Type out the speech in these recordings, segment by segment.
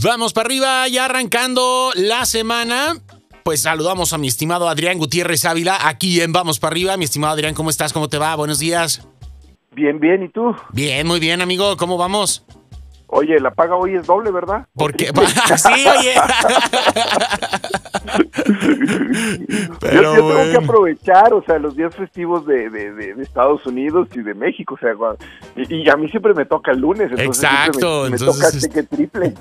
Vamos para arriba, ya arrancando la semana. Pues saludamos a mi estimado Adrián Gutiérrez Ávila, aquí en Vamos para arriba. Mi estimado Adrián, ¿cómo estás? ¿Cómo te va? Buenos días. Bien, bien, ¿y tú? Bien, muy bien, amigo. ¿Cómo vamos? Oye, la paga hoy es doble, ¿verdad? Porque sí, oye. Pero yo, tengo que aprovechar, o sea, los días festivos de, de, Estados Unidos y de México, o sea, y, a mí siempre me toca el lunes, entonces Exacto, me, toca cheque triple.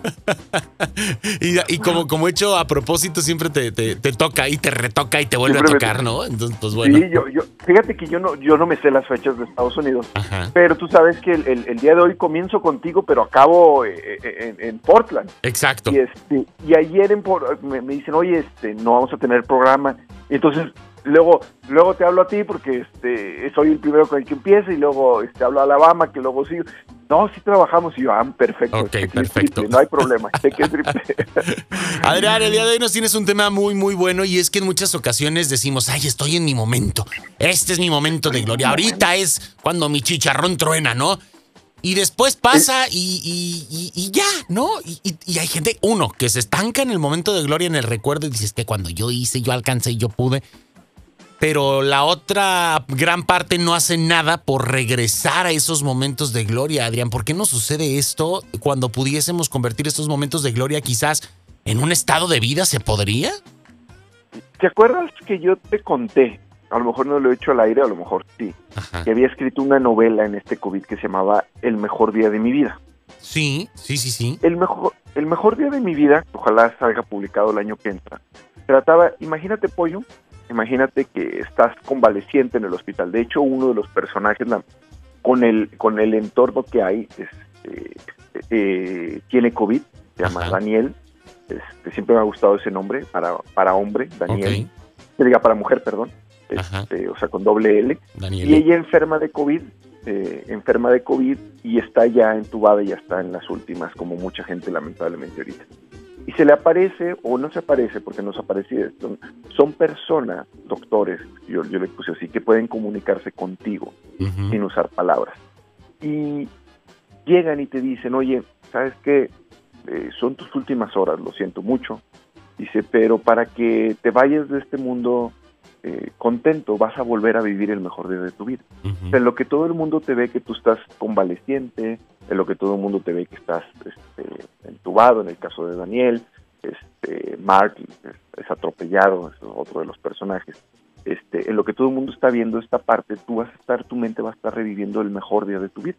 y, como, como hecho a propósito, siempre te, te, toca y te retoca y te vuelve a tocar, ¿no? Entonces, pues bueno. Sí, yo, yo, fíjate que yo no, yo no me sé las fechas de Estados Unidos, pero tú sabes que el, el, día de hoy comienzo contigo, pero acabo eh, eh, en, Portland. Exacto. Y, este, y ayer en, me, me dicen, oye, este, no vamos a tener programa. Entonces, luego luego te hablo a ti porque este soy el primero con el que empieza y luego este hablo a Alabama que luego sigo. No sí trabajamos y yo ah perfecto. Ok perfecto. no hay problema. Adrián el día de hoy nos tienes un tema muy muy bueno y es que en muchas ocasiones decimos ay estoy en mi momento. Este es mi momento de gloria ahorita es cuando mi chicharrón truena no y después pasa y, ya, ¿no? Y, hay gente, uno, que se estanca en el momento de gloria, en el recuerdo, y dices que cuando yo hice, yo alcancé, yo pude. Pero la otra gran parte no hace nada por regresar a esos momentos de gloria, Adrián. ¿Por qué no sucede esto cuando pudiésemos convertir estos momentos de gloria quizás en un estado de vida? ¿Se podría? ¿Te acuerdas que yo te conté a lo mejor no lo he hecho al aire, a lo mejor sí, que había escrito una novela en este COVID que se llamaba El mejor día de mi vida. Sí, sí, sí, sí. El mejor, el mejor día de mi vida, ojalá salga publicado el año que entra, trataba, imagínate pollo, imagínate que estás convaleciente en el hospital. De hecho, uno de los personajes con el con el entorno que hay este, eh, tiene COVID, se llama Daniel. Este, siempre me ha gustado ese nombre para, para hombre, Daniel. Se diga para mujer, perdón. Este, o sea, con doble L. Y ella enferma de COVID, eh, enferma de COVID y está ya entubada y ya está en las últimas, como mucha gente lamentablemente ahorita. Y se le aparece, o no se aparece, porque no se aparece, son, son personas, doctores, yo, yo le puse así, que pueden comunicarse contigo sin usar palabras. Y llegan y te dicen, oye, ¿sabes qué? Eh, son tus últimas horas, lo siento mucho. Dice, pero para que te vayas de este mundo eh, contento, vas a volver a vivir el mejor día de tu vida. En lo que todo el mundo te ve que tú estás convaleciente, en lo que todo el mundo te ve que estás este, entubado, en el caso de Daniel, este, Mark es, atropellado, es otro de los personajes. Este, en lo que todo el mundo está viendo esta parte, tú vas a estar, tu mente va a estar reviviendo el mejor día de tu vida.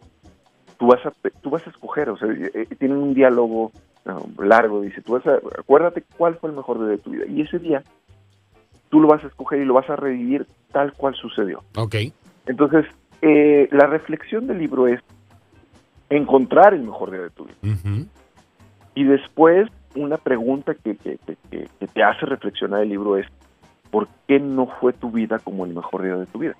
Tú vas a, tú vas a escoger, o sea, eh, eh, tienen un diálogo largo, dice, tú vas a, acuérdate cuál fue el mejor día de tu vida. Y ese día tú lo vas a escoger y lo vas a revivir tal cual sucedió. Ok. Entonces, eh, la reflexión del libro es encontrar el mejor día de tu vida. Y después, una pregunta que, que, te hace reflexionar el libro es, ¿por qué no fue tu vida como el mejor día de tu vida?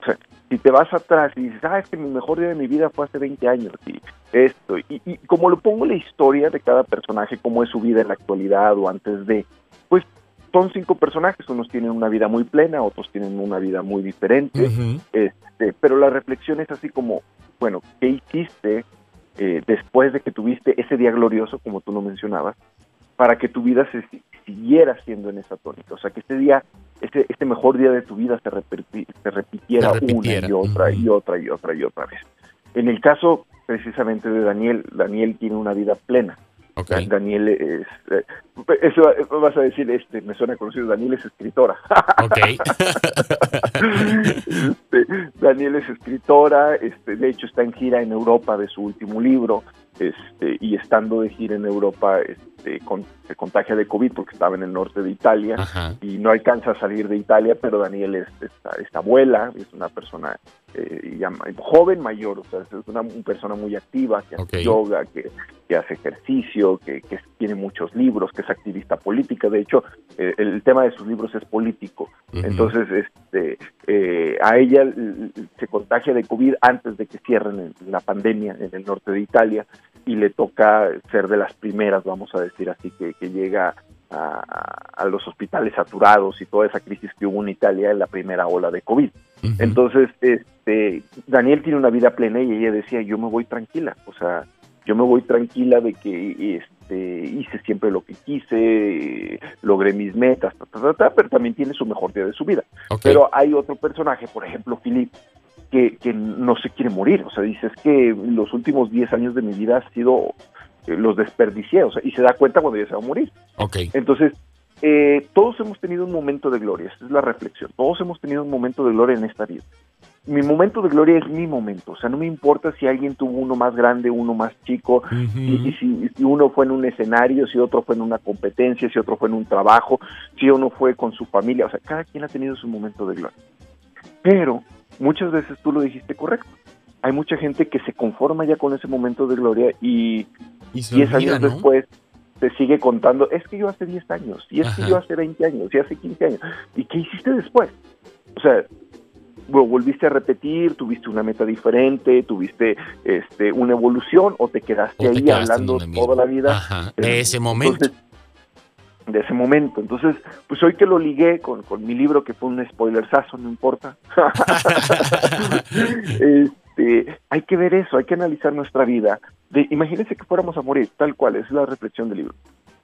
O sea, si te vas atrás y dices, ah, es que mi mejor día de mi vida fue hace 20 años, y esto, y, y como lo pongo la historia de cada personaje, cómo es su vida en la actualidad o antes de, pues son cinco personajes, unos tienen una vida muy plena, otros tienen una vida muy diferente, este, pero la reflexión es así como, bueno, ¿qué hiciste eh, después de que tuviste ese día glorioso, como tú lo mencionabas, para que tu vida se siguiera siendo en esa tónica? O sea, que este día, este, este mejor día de tu vida se, se repitiera, una y otra y otra y otra y otra vez. En el caso precisamente de Daniel, Daniel tiene una vida plena. Daniel es, eh, eso vas a decir, este, me suena conocido, Daniel es escritora. Este, Daniel es escritora, este, de hecho está en gira en Europa de su último libro, este, y estando de gira en Europa, este, se contagia de COVID porque estaba en el norte de Italia y no alcanza a salir de Italia, pero Daniel es esta, abuela, es una persona eh, joven mayor, o sea, es una, persona muy activa, que hace yoga, que, hace ejercicio, que, tiene muchos libros, que es activista política, de hecho, eh, el tema de sus libros es político, entonces este, eh, a ella se contagia de COVID antes de que cierren la pandemia en el norte de Italia, y le toca ser de las primeras, vamos a decir así, que, llega a, los hospitales saturados y toda esa crisis que hubo en Italia en la primera ola de COVID. Entonces, este, Daniel tiene una vida plena y ella decía, yo me voy tranquila, o sea, yo me voy tranquila de que este, hice siempre lo que quise, logré mis metas, pero también tiene su mejor día de su vida. Pero hay otro personaje, por ejemplo, Philip, que, que no se quiere morir, o sea, dices que los últimos 10 años de mi vida ha sido, los desperdicié, o sea, y se da cuenta cuando ya se va a morir. Okay. Entonces, eh, todos hemos tenido un momento de gloria, esta es la reflexión, todos hemos tenido un momento de gloria en esta vida. Mi momento de gloria es mi momento, o sea, no me importa si alguien tuvo uno más grande, uno más chico, y, si, uno fue en un escenario, si otro fue en una competencia, si otro fue en un trabajo, si uno fue con su familia, o sea, cada quien ha tenido su momento de gloria. Pero muchas veces tú lo dijiste correcto, hay mucha gente que se conforma ya con ese momento de gloria y, 10 años después te sigue contando, es que yo hace 10 años, y es que yo hace 20 años, y hace 15 años. ¿Y qué hiciste después? O sea, volviste a repetir, tuviste una meta diferente, tuviste este, una evolución o te quedaste ahí hablando toda la vida. De ese momento. de ese momento. Entonces, pues hoy que lo ligué con, con mi libro, que fue un spoilersazo, no importa. este, hay que ver eso, hay que analizar nuestra vida imagínense que fuéramos a morir, tal cual, es la reflexión del libro,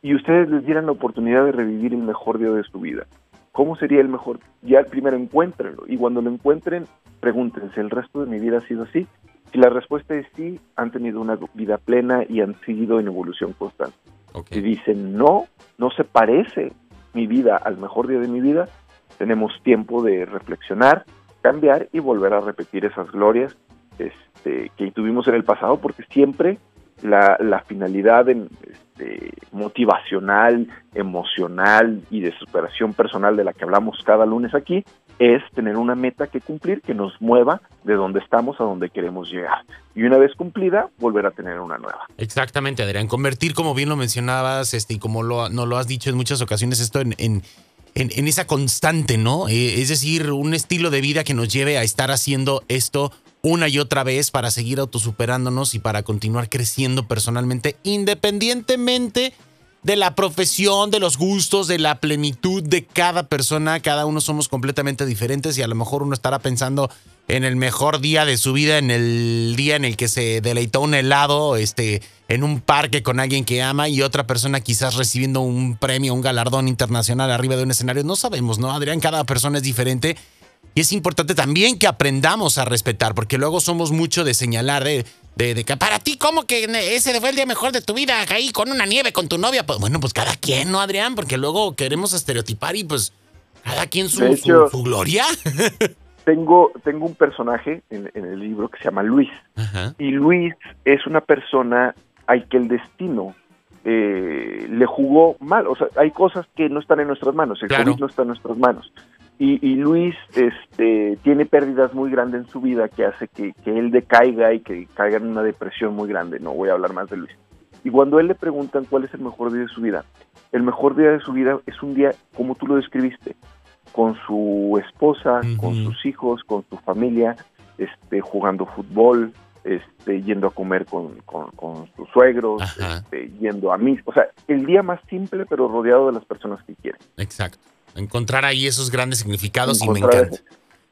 y ustedes les dieran la oportunidad de revivir el mejor día de su vida. ¿Cómo sería el mejor? Ya primero encuéntrenlo, y cuando lo encuentren, pregúntense, ¿el resto de mi vida ha sido así? Si la respuesta es sí, han tenido una vida plena y han seguido en evolución constante. Si dicen no, no se parece mi vida al mejor día de mi vida, tenemos tiempo de reflexionar, cambiar y volver a repetir esas glorias este, que tuvimos en el pasado, porque siempre la, finalidad este, motivacional, emocional y de superación personal de la que hablamos cada lunes aquí es tener una meta que cumplir que nos mueva de donde estamos a donde queremos llegar. Y una vez cumplida, volver a tener una nueva. Exactamente, Adrián. Convertir, como bien lo mencionabas, este, y como lo, no lo has dicho en muchas ocasiones, esto en, en, en esa constante, ¿no? Eh, es decir, un estilo de vida que nos lleve a estar haciendo esto una y otra vez para seguir autosuperándonos y para continuar creciendo personalmente, independientemente de la profesión, de los gustos, de la plenitud de cada persona. Cada uno somos completamente diferentes y a lo mejor uno estará pensando en el mejor día de su vida, en el día en el que se deleitó un helado, este, en un parque con alguien que ama y otra persona quizás recibiendo un premio, un galardón internacional arriba de un escenario. No sabemos, ¿no? Adrián, cada persona es diferente y es importante también que aprendamos a respetar, porque luego somos mucho de señalar, de, de, que para ti, ¿cómo que ese fue el día mejor de tu vida? Ahí con una nieve con tu novia. Pues, bueno, pues cada quien, ¿no, Adrián? Porque luego queremos estereotipar y pues cada quien su, su, gloria. tengo, tengo un personaje en, el libro que se llama Luis. Y Luis es una persona al que el destino eh, le jugó mal. O sea, hay cosas que no están en nuestras manos. El claro. no está en nuestras manos. Y, Luis este, tiene pérdidas muy grandes en su vida que hace que, él decaiga y que caiga en una depresión muy grande. No voy a hablar más de Luis. Y cuando él le preguntan cuál es el mejor día de su vida, el mejor día de su vida es un día como tú lo describiste, con su esposa, con sus hijos, con su familia, este, jugando fútbol, este, yendo a comer con, sus suegros, este, yendo a mí. O sea, el día más simple pero rodeado de las personas que quiere. Exacto encontrar ahí esos grandes significados y me encanta.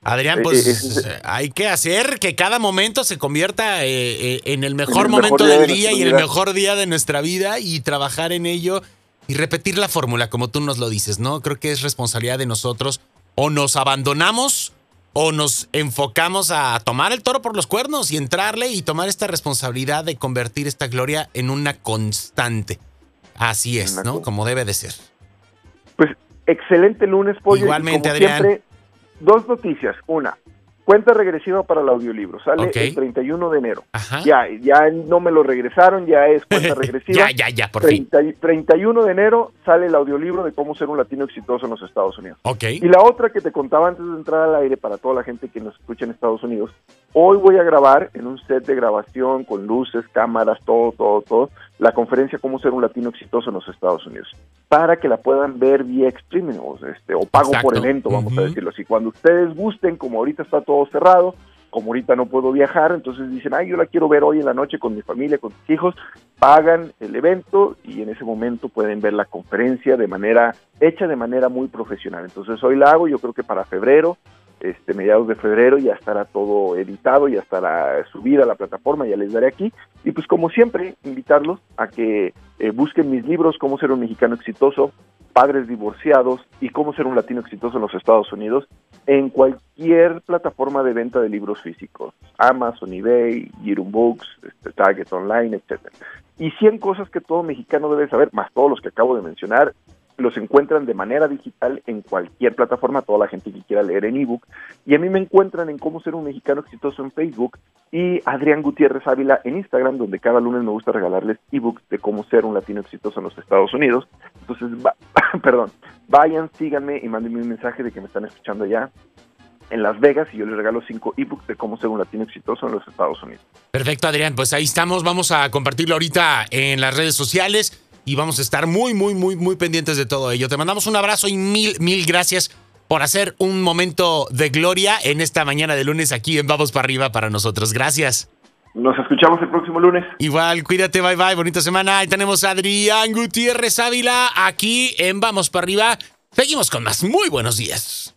Adrián, eh, pues eh, hay que hacer que cada momento se convierta eh, en el mejor momento del día y el mejor día de nuestra vida y trabajar en ello y repetir la fórmula como tú nos lo dices, ¿no? Creo que es responsabilidad de nosotros o nos abandonamos o nos enfocamos a tomar el toro por los cuernos y entrarle y tomar esta responsabilidad de convertir esta gloria en una constante. Así es, ¿no? Como debe de ser. Excelente lunes, Pollo. Igualmente, Adrián. Siempre, dos noticias. Una, cuenta regresiva para el audiolibro. Sale el 31 de enero. Ya, ya no me lo regresaron, ya es cuenta regresiva. ya, ya, ya, por 31 de enero sale el audiolibro de cómo ser un latino exitoso en los Estados Unidos. Ok. Y la otra que te contaba antes de entrar al aire para toda la gente que nos escucha en Estados Unidos. Hoy voy a grabar en un set de grabación con luces, cámaras, todo, todo, todo, la conferencia Cómo ser un latino exitoso en los Estados Unidos, para que la puedan ver vía streaming o, este, o pago por evento, vamos a decirlo así. Cuando ustedes gusten, como ahorita está todo cerrado, como ahorita no puedo viajar, entonces dicen, ay, yo la quiero ver hoy en la noche con mi familia, con mis hijos, pagan el evento y en ese momento pueden ver la conferencia de manera, hecha de manera muy profesional. Entonces hoy la hago, yo creo que para febrero este, mediados de febrero ya estará todo editado, ya estará subida a la plataforma, ya les daré aquí. Y pues como siempre, invitarlos a que eh, busquen mis libros, Cómo ser un mexicano exitoso, Padres divorciados y Cómo ser un latino exitoso en los Estados Unidos, en cualquier plataforma de venta de libros físicos, Amazon, eBay, Girum Books, este, Target Online, etcétera. Y 100 cosas que todo mexicano debe saber, más todos los que acabo de mencionar, los encuentran de manera digital en cualquier plataforma, toda la gente que quiera leer en ebook. Y a mí me encuentran en Cómo ser un mexicano exitoso en Facebook y Adrián Gutiérrez Ávila en Instagram, donde cada lunes me gusta regalarles ebooks de cómo ser un latino exitoso en los Estados Unidos. Entonces, perdón, vayan, síganme y mándenme un mensaje de que me están escuchando ya en Las Vegas y yo les regalo cinco ebooks de cómo ser un latino exitoso en los Estados Unidos. Perfecto, Adrián. Pues ahí estamos. Vamos a compartirlo ahorita en las redes sociales y vamos a estar muy, muy, muy, muy pendientes de todo ello. Te mandamos un abrazo y mil, mil gracias por hacer un momento de gloria en esta mañana de lunes aquí en Vamos para arriba para nosotros. Gracias. Nos escuchamos el próximo lunes. Igual, cuídate, bye bye, bonita semana. Ahí tenemos a Adrián Gutiérrez Ávila aquí en Vamos para arriba. Seguimos con más. Muy buenos días.